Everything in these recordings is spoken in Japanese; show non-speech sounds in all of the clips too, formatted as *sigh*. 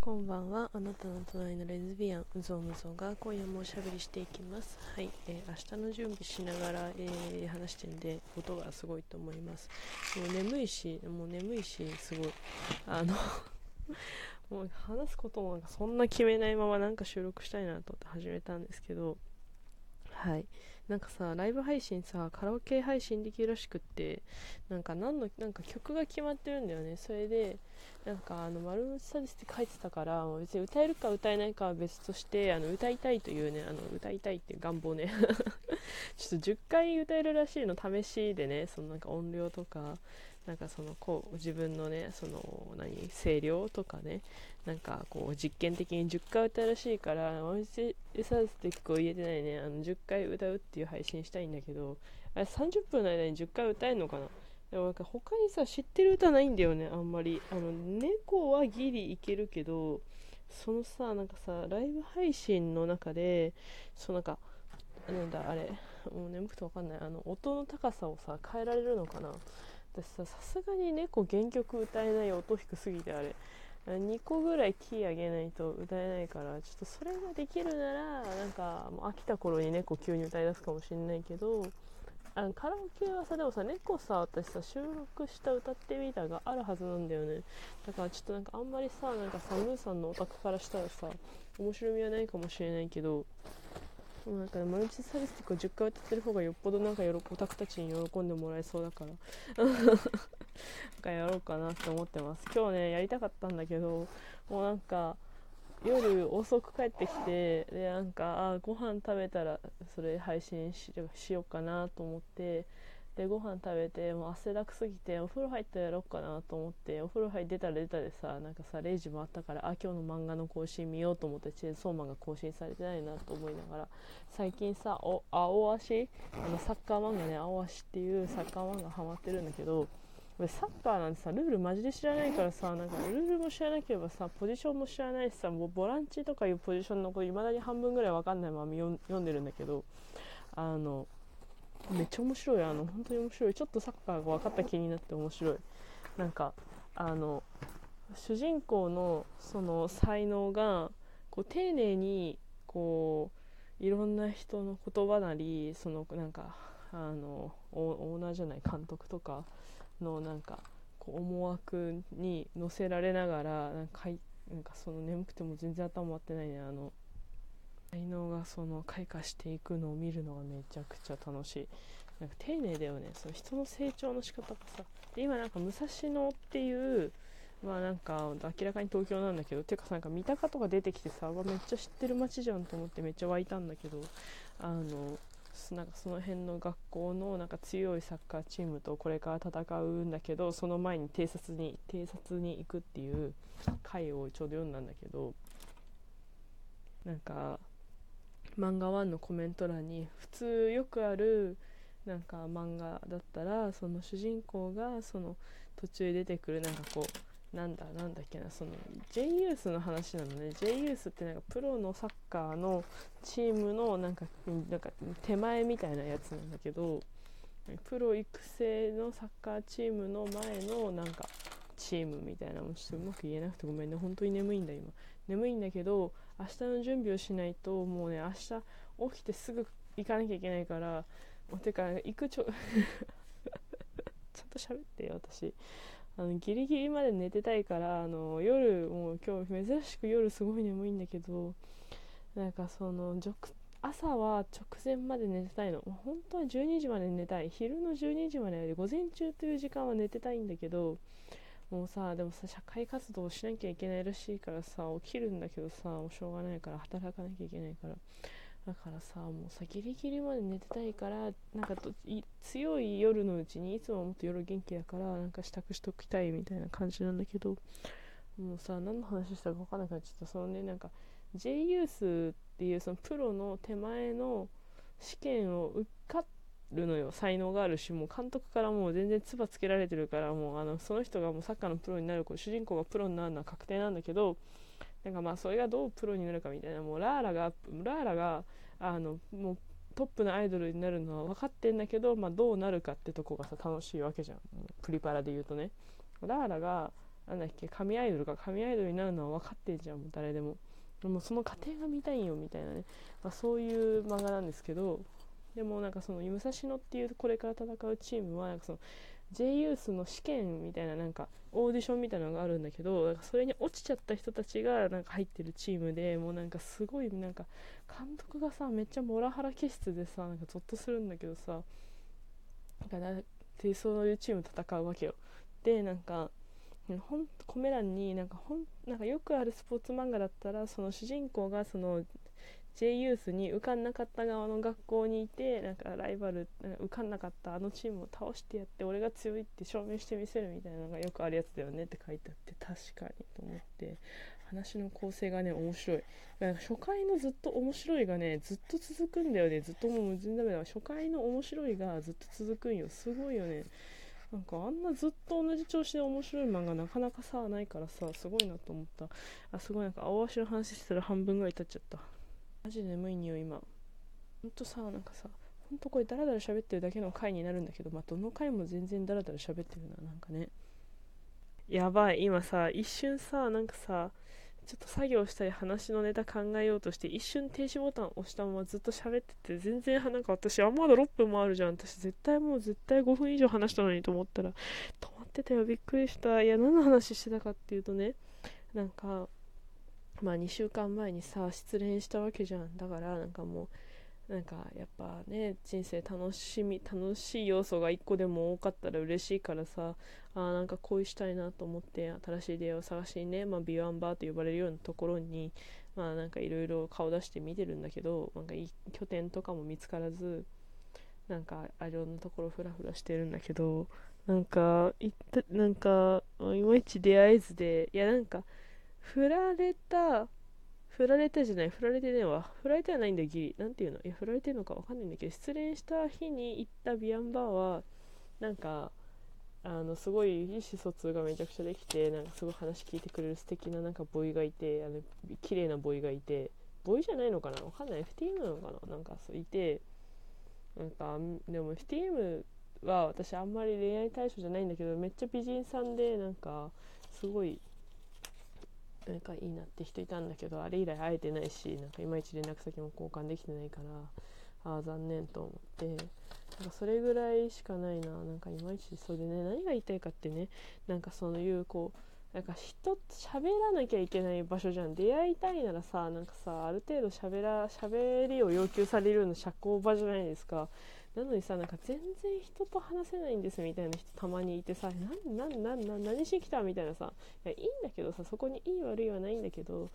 こんばんは。あなたの隣のレズビアン、うぞうむぞが今夜もおしゃべりしていきます。はい、えー、明日の準備しながら、えー、話してんで、音がすごいと思います。もう眠いし、もう眠いし、すごい。あの *laughs* もう話すこともなんかそんな決めないままなんか収録したいなと思って始めたんですけど、はい。なんかさ、ライブ配信さ、カラオケ配信できるらしくって、なんか何の、なんか曲が決まってるんだよね。それで、なんかあの、丸の内サディスって書いてたから、別に歌えるか歌えないかは別として、あの、歌いたいというね、あの、歌いたいっていう願望ね。*laughs* ちょっと10回歌えるらしいの試しでね、そのなんか音量とか、なんかそのこう自分のねその何声量とかねなんかこう実験的に10回歌うらしいから音声サービスって結構言えてないねあの10回歌うっていう配信したいんだけどあれ30分の間に10回歌えるのかな？でもなんか他にさ知ってる歌ないんだよねあんまり。あの猫はギリいけるけどそのさなんかさライブ配信の中でそうなんかなんだあれもう眠くてわかんない。あの音の高さをさ変えられるのかな？私ささすがに猫原曲歌えない音低すぎてあれ。2個ぐらいキー上げないと歌えないからちょっとそれができるならなんかもう飽きた頃に猫急に歌い出すかもしんないけどあのカラオケはさでもさ猫さ私さ収録した歌ってみたがあるはずなんだよね。だからちょっとなんかあんまりさなんかさムーさんのオタクからしたらさ面白みはないかもしれないけどもうなんかマルチサービスティックを10回歌ってる方がよっぽどなんかオタクたちに喜んでもらえそうだから。*laughs* なんかやろうかなって思ってます。今日ねやりたかったんだけどもうなんか夜遅く帰ってきてでなんかあご飯食べたらそれ配信しようかなと思ってでご飯食べてもう汗だくすぎてお風呂入ったらやろうかなと思ってお風呂入ってたら出たでさなんかさ0時もあったからあ今日の漫画の更新見ようと思ってチェーンソーマンが更新されてないなと思いながら最近さお青足あのサッカー漫画ね青足っていうサッカー漫画ハマってるんだけど俺サッカーなんてさルールマジで知らないからさなんかルールも知らなければさポジションも知らないしさもうボランチとかいうポジションのこといまだに半分ぐらい分かんないまま読んでるんだけどあのめっちゃ面白い。あの本当に面白い。ちょっとサッカーが分かった気になって面白い。なんかあの主人公のその才能がこう丁寧にこういろんな人の言葉なりそのなんかあのオーナーじゃない監督とかのなんかこう思惑に乗せられながらなんかなんかその眠くても全然頭回ってないねあの才能がその開花していくのを見るのがめちゃくちゃ楽しい。なんか丁寧だよね。その人の成長の仕方がさ。で今なんか武蔵野っていうまあなんか明らかに東京なんだけどてかさなんか三鷹とか出てきてさめっちゃ知ってる街じゃんと思ってめっちゃ湧いたんだけどあのなんかその辺の学校のなんか強いサッカーチームとこれから戦うんだけどその前に偵察に偵察に行くっていう回をちょうど読んだんだけどなんか漫画1のコメント欄に普通よくあるなんか漫画だったらその主人公がその途中出てくるなんかこうなんだなんだっけなその J ユースの話なのね。J ユースってなんかプロのサッカーのチームのなんかなんか手前みたいなやつなんだけどプロ育成のサッカーチームの前のなんかチームみたいなもちょっとうまく言えなくてごめんね。本当に眠いんだ今。眠いんだけど明日の準備をしないともうね明日起きてすぐ行かなきゃいけないからもうてか行くちょ *laughs* ちゃんと喋ってよ私。あのギリギリまで寝てたいからあの夜もう今日珍しく夜すごい眠いんだけどなんかその朝は直前まで寝てたいの。本当は12時まで寝たい。昼の12時まで午前中という時間は寝てたいんだけどもうさでもさ社会活動しなきゃいけないらしいからさ起きるんだけどさもうしょうがないから働かなきゃいけないから。だからさもうさギリギリまで寝てたいからなんか強い夜のうちにいつももっと夜元気だからなんか支度しときたいみたいな感じなんだけどもうさ何の話したか分かんなくなっちゃった。そのねなんか J ユースっていうそのプロの手前の試験を受かってるのよ。才能があるしもう監督からもう全然唾つけられてるからもうあのその人がもうサッカーのプロになる主人公がプロになるのは確定なんだけどなんかまあそれがどうプロになるかみたいなもうラーラがラーラがあのもうトップのアイドルになるのは分かってんだけど、まあ、どうなるかってとこがさ楽しいわけじゃん。プリパラで言うとね。ラーラがなんだっけ神アイドルか神アイドルになるのは分かってんじゃんもう誰でも。でもその過程が見たいんよみたいなね、まあ、そういう漫画なんですけどでもなんかその武蔵野っていうこれから戦うチームはなんかその J ユースの試験みたいななんかオーディションみたいなのがあるんだけどなんかそれに落ちちゃった人たちがなんか入ってるチームでもうなんかすごいなんか監督がさめっちゃモラハラ気質でさなんかゾッとするんだけどさなんかでそういうチーム戦うわけよ。でなんかほんコメ欄になんかほんなんかよくあるスポーツ漫画だったらその主人公がその J ユースに受かんなかった側の学校にいてなんかライバルなん受かんなかったあのチームを倒してやって俺が強いって証明してみせるみたいなのがよくあるやつだよねって書いてあって確かにと思って。話の構成がね面白い。なんか初回のずっと面白いがねずっと続くんだよね。ずっともう全然ダメだ初回の面白いがずっと続くんよ。すごいよね。なんかあんなずっと同じ調子で面白い漫画なかなかさないからさすごいなと思った。あすごいなんか青足の話したら半分ぐらい経っちゃった。マジ眠いんよ今。ほんとさなんかさほんとこれダラダラ喋ってるだけの回になるんだけどまあどの回も全然ダラダラ喋ってるななんかね。やばい今さ一瞬さなんかさちょっと作業したり話のネタ考えようとして一瞬停止ボタン押したままずっと喋ってて全然なんか私あまだ6分もあるじゃん。私絶対もう絶対5分以上話したのにと思ったら止まってたよびっくりした。いや何の話してたかっていうとねなんかまあ2週間前にさ失恋したわけじゃん。だからなんかもうなんかやっぱね人生楽しみ楽しい要素が1個でも多かったら嬉しいからさあなんか恋したいなと思って新しい出会いを探しにね、まあ、ビワンバーと呼ばれるようなところにまあなんかいろいろ顔出して見てるんだけどなんか拠点とかも見つからずなんかいろんなところフラフラしてるんだけどなんかいったなんかいまいち出会えずでいやなんか振られた振られたじゃない、振られてねえわ。振られてはないんだよ、ギリ。なんていうの？いや、振られてるのかわかんないんだけど、失恋した日に行ったビアンバーは、なんか、あの、すごい意思疎通がめちゃくちゃできて、なんかすごい話聞いてくれる素敵ななんかボイがいて、あの、綺麗なボイがいて、ボイじゃないのかな？わかんない。FTM なのかな？なんかそういて、なんか、でも FTM は私あんまり恋愛対象じゃないんだけど、めっちゃ美人さんで、なんか、すごい、なんかいいなって人いたんだけどあれ以来会えてないしなんかいまいち連絡先も交換できてないからああ残念と思って。なんかそれぐらいしかないな。なんかいまいちそれでね何が言いたいかってねなんかそういうこうなんか人と喋らなきゃいけない場所じゃん。出会いたいならさなんかさある程度喋ら喋りを要求されるような社交場じゃないですか。なのにさなんか全然人と話せないんですみたいな人たまにいてさなんなんなな何しに来たみたいなさいやいいんだけどさそこにいい悪いはないんだけど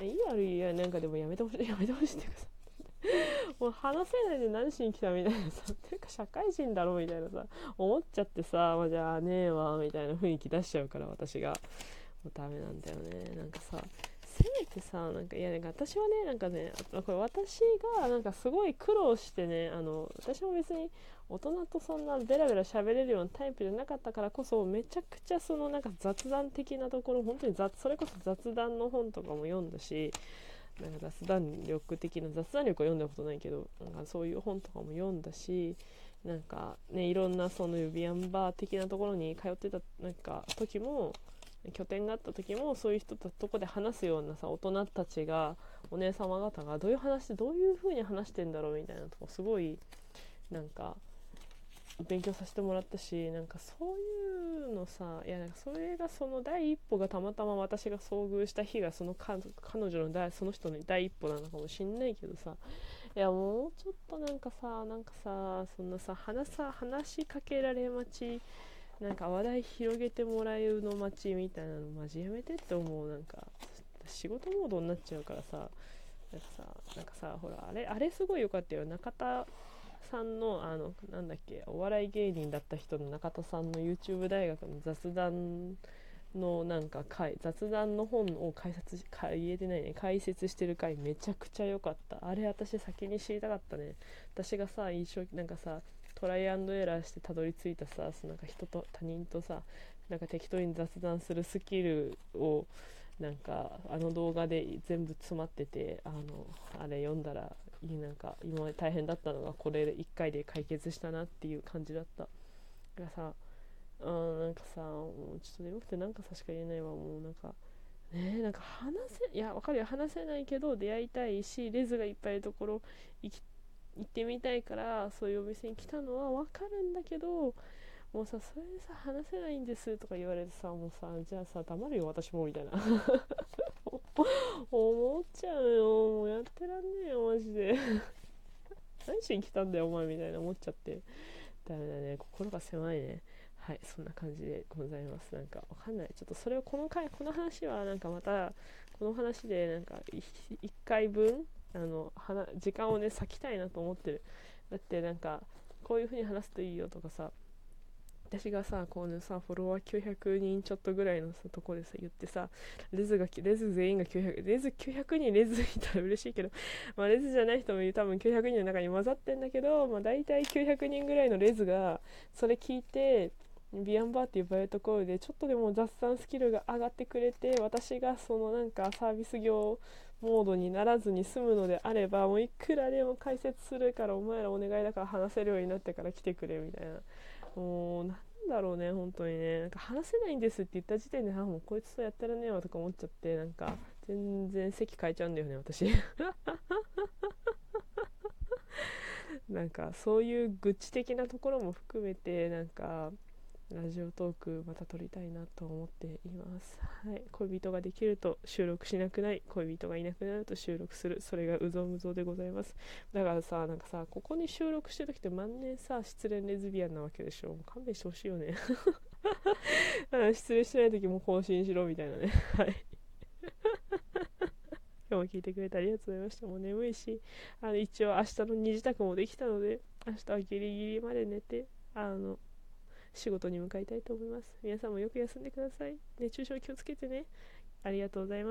いい悪いはなんかでもやめてほしい *laughs* やめてほしいっていうかさ *laughs* もう話せないで何しに来たみたいなさていうか社会人だろみたいなさ思っちゃってさ、まあ、じゃあねえわみたいな雰囲気出しちゃうから私が。もうダメなんだよねなんかさ。せめてさなんかいやなんか私はねなんかねこれ私がなんかすごい苦労してねあの私も別に大人とそんなベラベラ喋れるようなタイプじゃなかったからこそめちゃくちゃそのなんか雑談的なところ本当に雑それこそ雑談の本とかも読んだしなんか雑談力的な雑談力は読んだことないけどなんかそういう本とかも読んだしなんかねいろんなその指輪バー的なところに通ってたなんか時も拠点があった時もそういう人ととこで話すようなさ大人たちがお姉様方がどういう話でどういう風に話してんだろうみたいなとこすごいなんか勉強させてもらったしなんかそういうのさいやなんかそれがその第一歩がたまたま私が遭遇した日がその彼女の第その人の第一歩なのかもしんないけどさいやもうちょっとなんかさなんかさそんなさ話さ話しかけられ待ちなんか話題広げてもらえるの待ちみたいなのマジやめてって思うなんか。仕事モードになっちゃうからさ。なんかさなんかさほらあれあれすごい良かったよ。中田さんのあのなんだっけお笑い芸人だった人の中田さんの YouTube 大学の雑談のなんか回雑談の本を解説言えてないね。解説してる回めちゃくちゃ良かった。あれ私先に知りたかったね。私がさ印象なんかさトライアンドエラーしてたどり着いたさなんか人と他人とさなんか適当に雑談するスキルをなんかあの動画で全部詰まっててあのあれ読んだらなんか今まで大変だったのがこれ1回で解決したなっていう感じだった。がさあなんかさもうちょっと眠くてなんかさしか言えないわもうなんかねなんか話せいやわかるよ話せないけど出会いたいしレズがいっぱいいるところ行き行ってみたいからそういうお店に来たのはわかるんだけどもうさそれでさ話せないんですとか言われてさもうさじゃあさ黙るよ私もみたいな。*laughs* 思っちゃうよ。もうやってらんねえよマジで。*laughs* 何しに来たんだよお前みたいな思っちゃって。ダメだね。心が狭いね。はいそんな感じでございます。なんかわかんない。ちょっとそれをこの回この話はなんかまたこの話でなんか1回分あの時間をね割きたいなと思ってる。だってなんかこういう風に話すといいよとかさ私がさこうねさフォロワー900人ちょっとぐらいのさとこでさ言ってさレズがレズ全員が900レズ900人レズいたら嬉しいけど、*laughs* まあ、レズじゃない人も多分900人の中に混ざってんだけど、まあ、大体900人ぐらいのレズがそれ聞いてビアンバーっていうバイトコールでちょっとでも雑談スキルが上がってくれて私がそのなんかサービス業モードにならずに済むのであればもういくらでも解説するからお前らお願いだから話せるようになってから来てくれみたいな。もうなんだろうね本当にね。なんか話せないんですって言った時点であもうこいつとやってらねえわとか思っちゃってなんか全然席変えちゃうんだよね私。*laughs* なんかそういう愚痴的なところも含めてなんかラジオトークまた撮りたいなと思っています。はい、恋人ができると収録しなくない、恋人がいなくなると収録する、それがうぞうむぞうでございます。だからさ、なんかさ、ここに収録してる時って万年さ、失恋レズビアンなわけでしょ。勘弁してほしいよね。*laughs* 失恋してない時も更新しろみたいなね。*laughs* はい。*laughs* 今日も聞いてくれてありがとうございました。もう眠いし、あの一応明日の二次宅もできたので、明日はギリギリまで寝て、あの、仕事に向かいたいと思います。皆さんもよく休んでください。熱中症気をつけてね。ありがとうございます。